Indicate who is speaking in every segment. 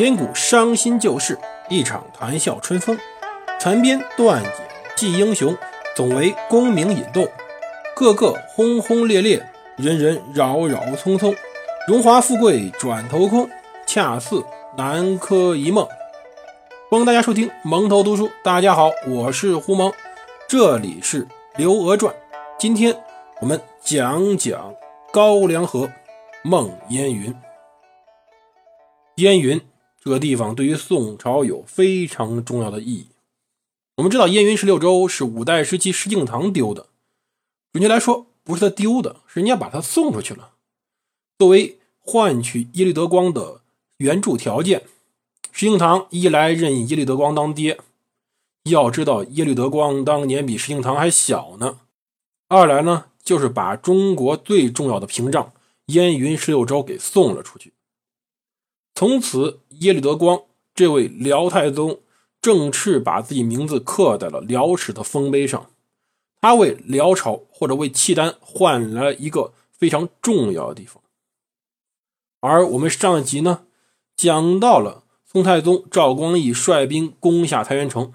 Speaker 1: 千古伤心旧事，一场谈笑春风。残编断影记英雄，总为功名引动。个个轰轰烈烈，人人扰扰匆匆。荣华富贵转头空，恰似南柯一梦。欢迎大家收听蒙头读书。大家好，我是胡蒙，这里是《刘娥传》。今天我们讲讲高梁河梦烟云。烟云这个地方对于宋朝有非常重要的意义。我们知道，燕云十六州是五代时期石敬瑭丢的。准确来说，不是他丢的，是人家把他送出去了。作为换取耶律德光的援助条件，石敬瑭一来认耶律德光当爹，要知道耶律德光当年比石敬瑭还小呢；二来呢，就是把中国最重要的屏障燕云十六州给送了出去。从此，耶律德光这位辽太宗正式把自己名字刻在了辽史的丰碑上。他为辽朝或者为契丹换来了一个非常重要的地方。而我们上一集呢，讲到了宋太宗赵光义率兵攻下太原城，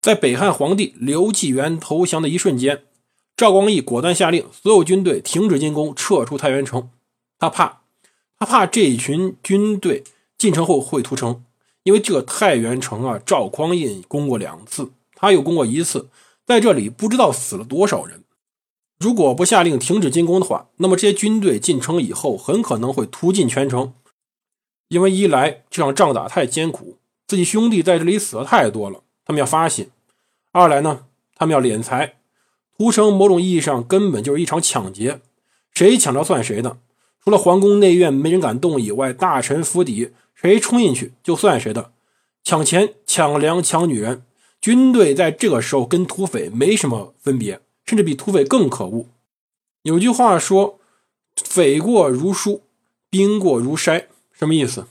Speaker 1: 在北汉皇帝刘继元投降的一瞬间，赵光义果断下令所有军队停止进攻，撤出太原城。他怕。他怕这群军队进城后会屠城，因为这个太原城啊，赵匡胤攻过两次，他又攻过一次，在这里不知道死了多少人。如果不下令停止进攻的话，那么这些军队进城以后，很可能会屠尽全城。因为一来这场仗打太艰苦，自己兄弟在这里死的太多了，他们要发泄；二来呢，他们要敛财。屠城某种意义上根本就是一场抢劫，谁抢着算谁的。除了皇宫内院没人敢动以外，大臣府邸谁冲进去就算谁的。抢钱、抢粮、抢女人，军队在这个时候跟土匪没什么分别，甚至比土匪更可恶。有句话说：“匪过如梳，兵过如筛。”什么意思？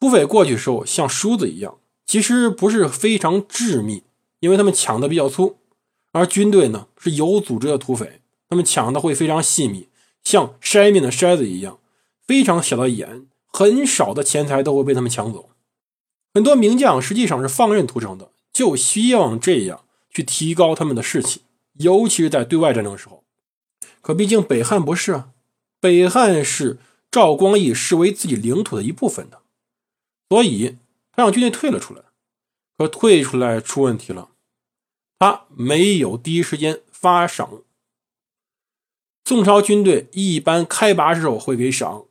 Speaker 1: 土匪过去的时候像梳子一样，其实不是非常致密，因为他们抢的比较粗；而军队呢是有组织的土匪，他们抢的会非常细密。像筛面的筛子一样，非常小的眼，很少的钱财都会被他们抢走。很多名将实际上是放任屠城的，就希望这样去提高他们的士气，尤其是在对外战争时候。可毕竟北汉不是啊，北汉是赵光义视为自己领土的一部分的，所以他让军队退了出来。可退出来出问题了，他没有第一时间发赏。宋朝军队一般开拔时候会给赏，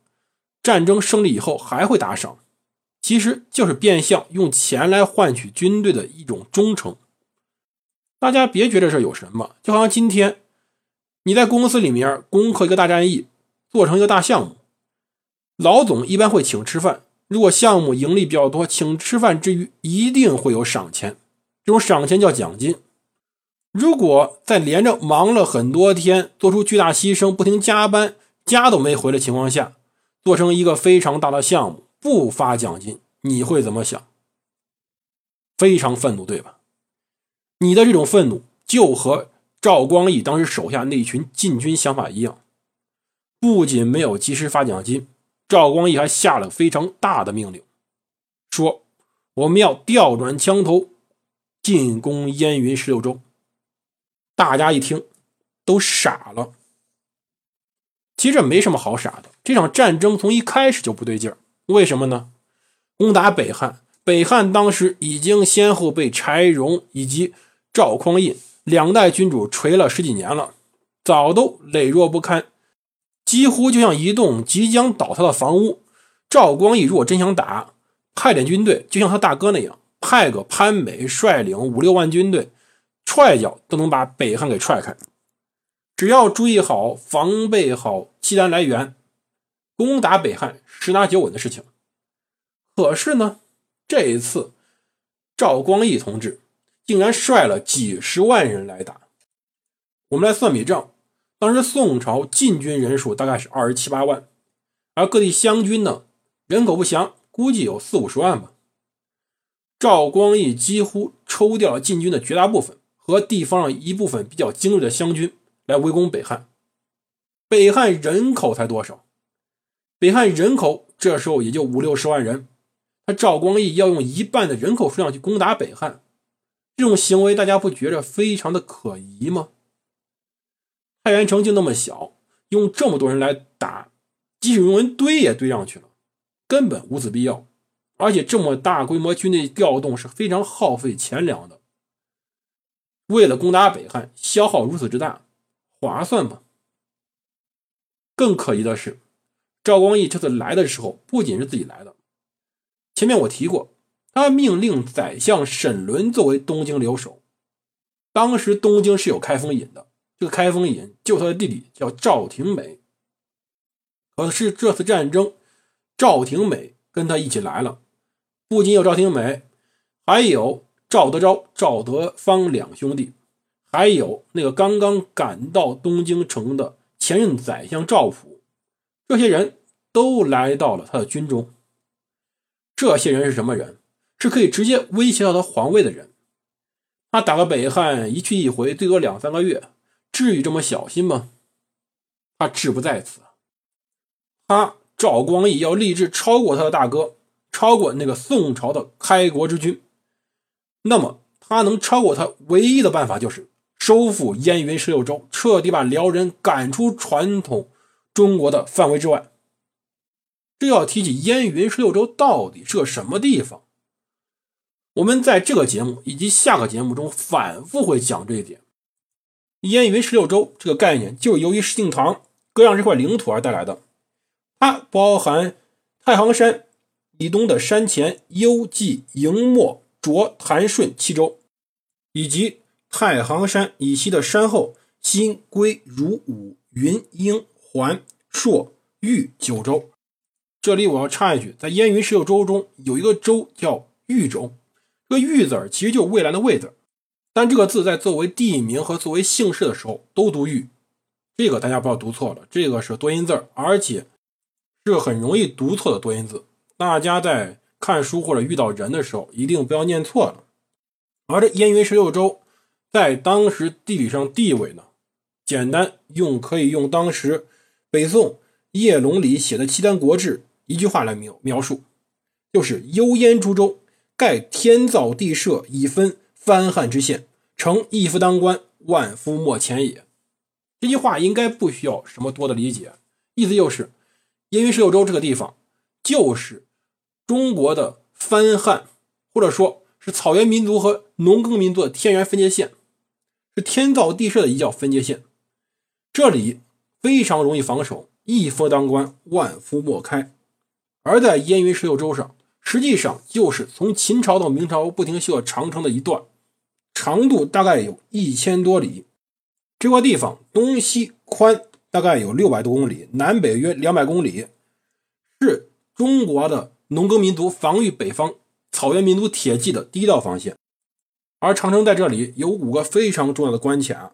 Speaker 1: 战争胜利以后还会打赏，其实就是变相用钱来换取军队的一种忠诚。大家别觉得这有什么，就好像今天你在公司里面攻克一个大战役，做成一个大项目，老总一般会请吃饭。如果项目盈利比较多，请吃饭之余一定会有赏钱，这种赏钱叫奖金。如果在连着忙了很多天，做出巨大牺牲，不停加班，家都没回的情况下，做成一个非常大的项目，不发奖金，你会怎么想？非常愤怒，对吧？你的这种愤怒就和赵光义当时手下那群禁军想法一样，不仅没有及时发奖金，赵光义还下了非常大的命令，说我们要调转枪头，进攻燕云十六州。大家一听，都傻了。其实没什么好傻的。这场战争从一开始就不对劲儿。为什么呢？攻打北汉，北汉当时已经先后被柴荣以及赵匡胤两代君主锤了十几年了，早都羸弱不堪，几乎就像一栋即将倒塌的房屋。赵光义如果真想打，派点军队，就像他大哥那样，派个潘美率领五六万军队。踹脚都能把北汉给踹开，只要注意好防备好契丹来源，攻打北汉十拿九稳的事情。可是呢，这一次赵光义同志竟然率了几十万人来打。我们来算笔账，当时宋朝禁军人数大概是二十七八万，而各地湘军呢人口不详，估计有四五十万吧。赵光义几乎抽调了禁军的绝大部分。和地方上一部分比较精锐的湘军来围攻北汉。北汉人口才多少？北汉人口这时候也就五六十万人，他赵光义要用一半的人口数量去攻打北汉，这种行为大家不觉着非常的可疑吗？太原城就那么小，用这么多人来打，即使用人堆也堆上去了，根本无此必要。而且这么大规模军队调动是非常耗费钱粮的。为了攻打北汉，消耗如此之大，划算吗？更可疑的是，赵光义这次来的时候不仅是自己来的。前面我提过，他命令宰相沈伦作为东京留守。当时东京是有开封尹的，这个开封尹就他的弟弟叫赵廷美。可是这次战争，赵廷美跟他一起来了，不仅有赵廷美，还有。赵德昭、赵德芳两兄弟，还有那个刚刚赶到东京城的前任宰相赵普，这些人都来到了他的军中。这些人是什么人？是可以直接威胁到他皇位的人。他打个北汉一去一回，最多两三个月，至于这么小心吗？他志不在此。他赵光义要立志超过他的大哥，超过那个宋朝的开国之君。那么，他能超过他唯一的办法就是收复燕云十六州，彻底把辽人赶出传统中国的范围之外。这要提起燕云十六州到底是个什么地方，我们在这个节目以及下个节目中反复会讲这一点。燕云十六州这个概念，就是由于石敬瑭割让这块领土而带来的，它包含太行山以东的山前、幽蓟、营漠。卓、谭顺七州，以及太行山以西的山后新、归、如、武、云、英、环、朔、豫九州。这里我要插一句，在燕云十六州中有一个州叫豫州，这个豫字儿其实就是未来的蔚字，但这个字在作为地名和作为姓氏的时候都读豫，这个大家不要读错了，这个是多音字，而且是很容易读错的多音字，大家在。看书或者遇到人的时候，一定不要念错了。而这燕云十六州在当时地理上地位呢，简单用可以用当时北宋叶龙里写的《契丹国志》一句话来描描述，就是“幽燕诸州，盖天造地设，以分藩汉之县，成一夫当关，万夫莫前也。”这句话应该不需要什么多的理解，意思就是燕云十六州这个地方就是。中国的藩汉，或者说是草原民族和农耕民族的天然分界线，是天造地设的一叫分界线。这里非常容易防守，一夫当关，万夫莫开。而在燕云十六州上，实际上就是从秦朝到明朝不停修的长城的一段，长度大概有一千多里。这块地方东西宽大概有六百多公里，南北约两百公里，是中国的。农耕民族防御北方草原民族铁骑的第一道防线，而长城在这里有五个非常重要的关卡，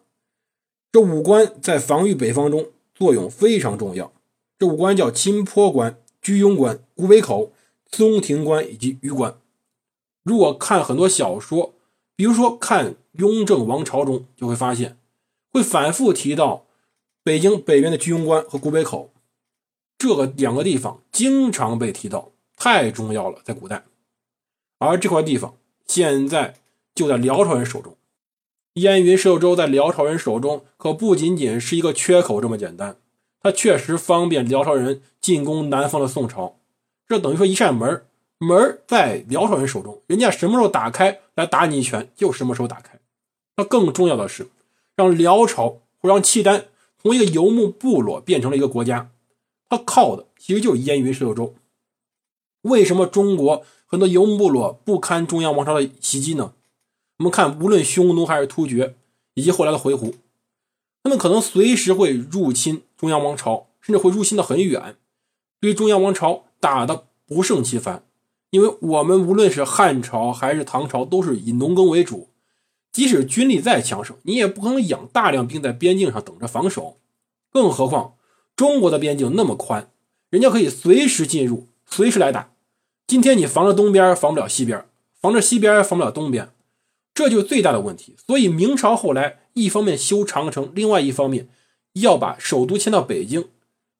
Speaker 1: 这五关在防御北方中作用非常重要。这五关叫金坡关、居庸关、古北口、松亭关以及榆关。如果看很多小说，比如说看《雍正王朝》中，就会发现会反复提到北京北边的居庸关和古北口这个两个地方，经常被提到。太重要了，在古代，而这块地方现在就在辽朝人手中。燕云十六州在辽朝人手中，可不仅仅是一个缺口这么简单，它确实方便辽朝人进攻南方的宋朝。这等于说一扇门，门在辽朝人手中，人家什么时候打开来打你一拳，就什么时候打开。那更重要的是，让辽朝或让契丹从一个游牧部落变成了一个国家，它靠的其实就是燕云十六州。为什么中国很多游牧部落不堪中央王朝的袭击呢？我们看，无论匈奴还是突厥，以及后来的回鹘，他们可能随时会入侵中央王朝，甚至会入侵的很远，对中央王朝打的不胜其烦。因为我们无论是汉朝还是唐朝，都是以农耕为主，即使军力再强盛，你也不可能养大量兵在边境上等着防守。更何况中国的边境那么宽，人家可以随时进入，随时来打。今天你防着东边，防不了西边；防着西边，防不了东边，这就是最大的问题。所以明朝后来一方面修长城，另外一方面要把首都迁到北京。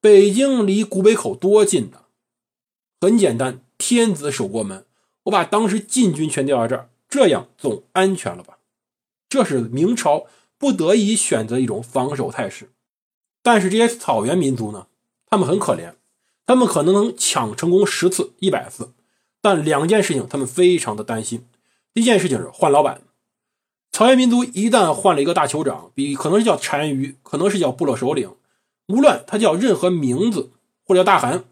Speaker 1: 北京离古北口多近呢？很简单，天子守国门，我把当时禁军全调到这儿，这样总安全了吧？这是明朝不得已选择一种防守态势。但是这些草原民族呢，他们很可怜，他们可能能抢成功十次、一百次，但两件事情他们非常的担心。第一件事情是换老板。草原民族一旦换了一个大酋长，比可能是叫单于，可能是叫部落首领，无论他叫任何名字或者叫大汗，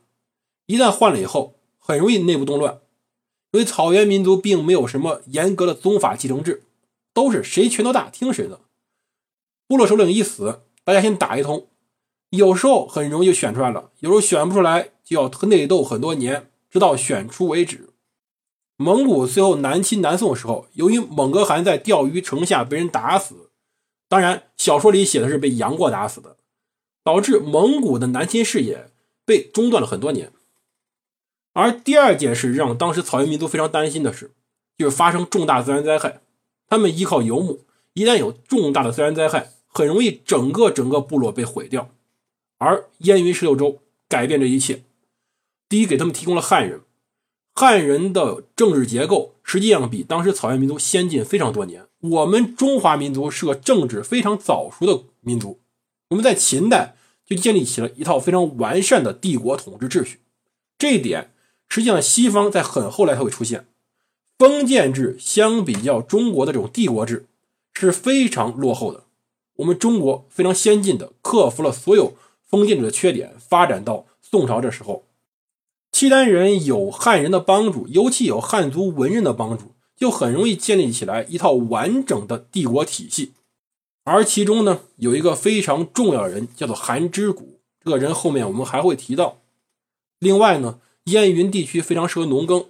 Speaker 1: 一旦换了以后，很容易内部动乱。因为草原民族并没有什么严格的宗法继承制，都是谁拳头大听谁的。部落首领一死，大家先打一通，有时候很容易就选出来了，有时候选不出来就要内斗很多年，直到选出为止。蒙古最后南侵南宋的时候，由于蒙哥汗在钓鱼城下被人打死，当然小说里写的是被杨过打死的，导致蒙古的南侵事业被中断了很多年。而第二件事让当时草原民族非常担心的是，就是发生重大自然灾害，他们依靠游牧，一旦有重大的自然灾害，很容易整个整个部落被毁掉。而燕云十六州改变这一切，第一给他们提供了汉人。汉人的政治结构实际上比当时草原民族先进非常多年。我们中华民族是个政治非常早熟的民族，我们在秦代就建立起了一套非常完善的帝国统治秩序。这一点实际上西方在很后来才会出现。封建制相比较中国的这种帝国制是非常落后的，我们中国非常先进的克服了所有封建制的缺点，发展到宋朝这时候。契丹人有汉人的帮助，尤其有汉族文人的帮助，就很容易建立起来一套完整的帝国体系。而其中呢，有一个非常重要的人，叫做韩之谷。这个人后面我们还会提到。另外呢，燕云地区非常适合农耕，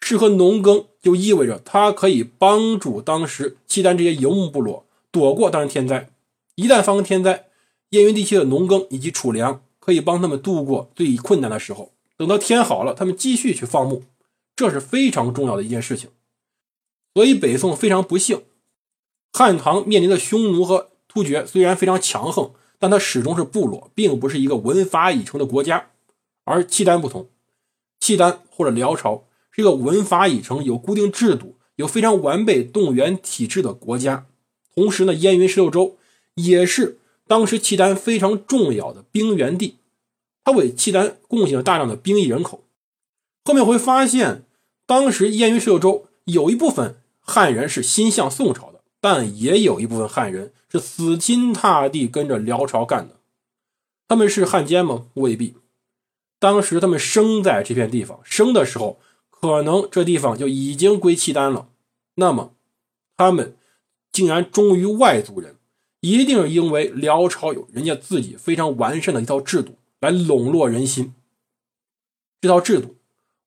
Speaker 1: 适合农耕就意味着它可以帮助当时契丹这些游牧部落躲过当时天灾。一旦发生天灾，燕云地区的农耕以及储粮可以帮他们度过最困难的时候。等到天好了，他们继续去放牧，这是非常重要的一件事情。所以北宋非常不幸，汉唐面临的匈奴和突厥虽然非常强横，但它始终是部落，并不是一个文法已成的国家。而契丹不同，契丹或者辽朝是一个文法已成、有固定制度、有非常完备动员体制的国家。同时呢，燕云十六州也是当时契丹非常重要的兵源地。他为契丹贡献了大量的兵役人口。后面会发现，当时燕云十六州有一部分汉人是心向宋朝的，但也有一部分汉人是死心塌地跟着辽朝干的。他们是汉奸吗？未必。当时他们生在这片地方，生的时候可能这地方就已经归契丹了。那么，他们竟然忠于外族人，一定是因为辽朝有人家自己非常完善的一套制度。来笼络人心，这套制度，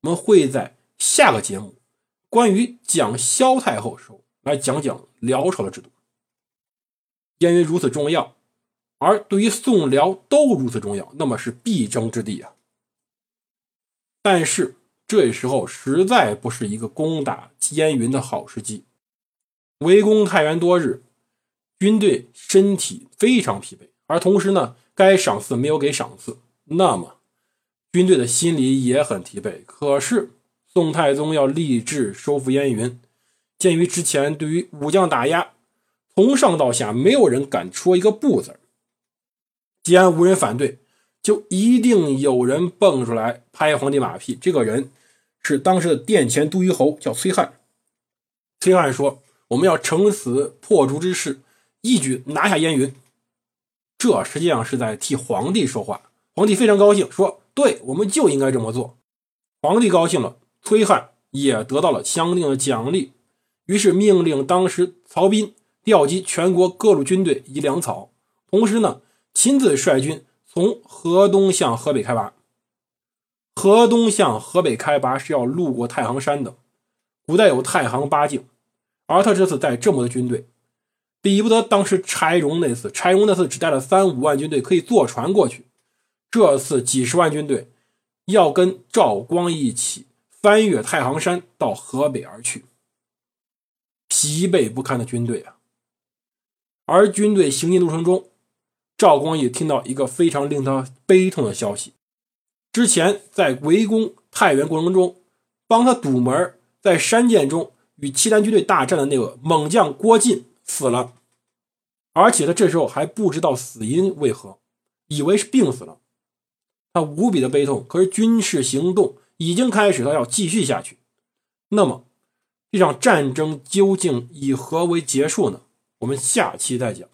Speaker 1: 我们会在下个节目关于讲萧太后时候来讲讲辽朝的制度。因为如此重要，而对于宋辽都如此重要，那么是必争之地啊。但是这时候实在不是一个攻打燕云的好时机，围攻太原多日，军队身体非常疲惫，而同时呢。该赏赐没有给赏赐，那么军队的心里也很疲惫。可是宋太宗要立志收复燕云，鉴于之前对于武将打压，从上到下没有人敢说一个不字既然无人反对，就一定有人蹦出来拍皇帝马屁。这个人是当时的殿前都虞侯，叫崔翰。崔翰说：“我们要成死破竹之势，一举拿下燕云。”这实际上是在替皇帝说话，皇帝非常高兴，说：“对，我们就应该这么做。”皇帝高兴了，崔汉也得到了相应的奖励，于是命令当时曹彬调集全国各路军队以粮草，同时呢，亲自率军从河东向河北开拔。河东向河北开拔是要路过太行山的，古代有太行八境，而他这次带这么多军队。比不得当时柴荣那次，柴荣那次只带了三五万军队，可以坐船过去。这次几十万军队要跟赵光义一起翻越太行山到河北而去，疲惫不堪的军队啊！而军队行进路程中，赵光义听到一个非常令他悲痛的消息：之前在围攻太原过程中，帮他堵门在山涧中与契丹军队大战的那个猛将郭晋死了，而且他这时候还不知道死因为何，以为是病死了，他无比的悲痛。可是军事行动已经开始，他要继续下去。那么这场战争究竟以何为结束呢？我们下期再讲。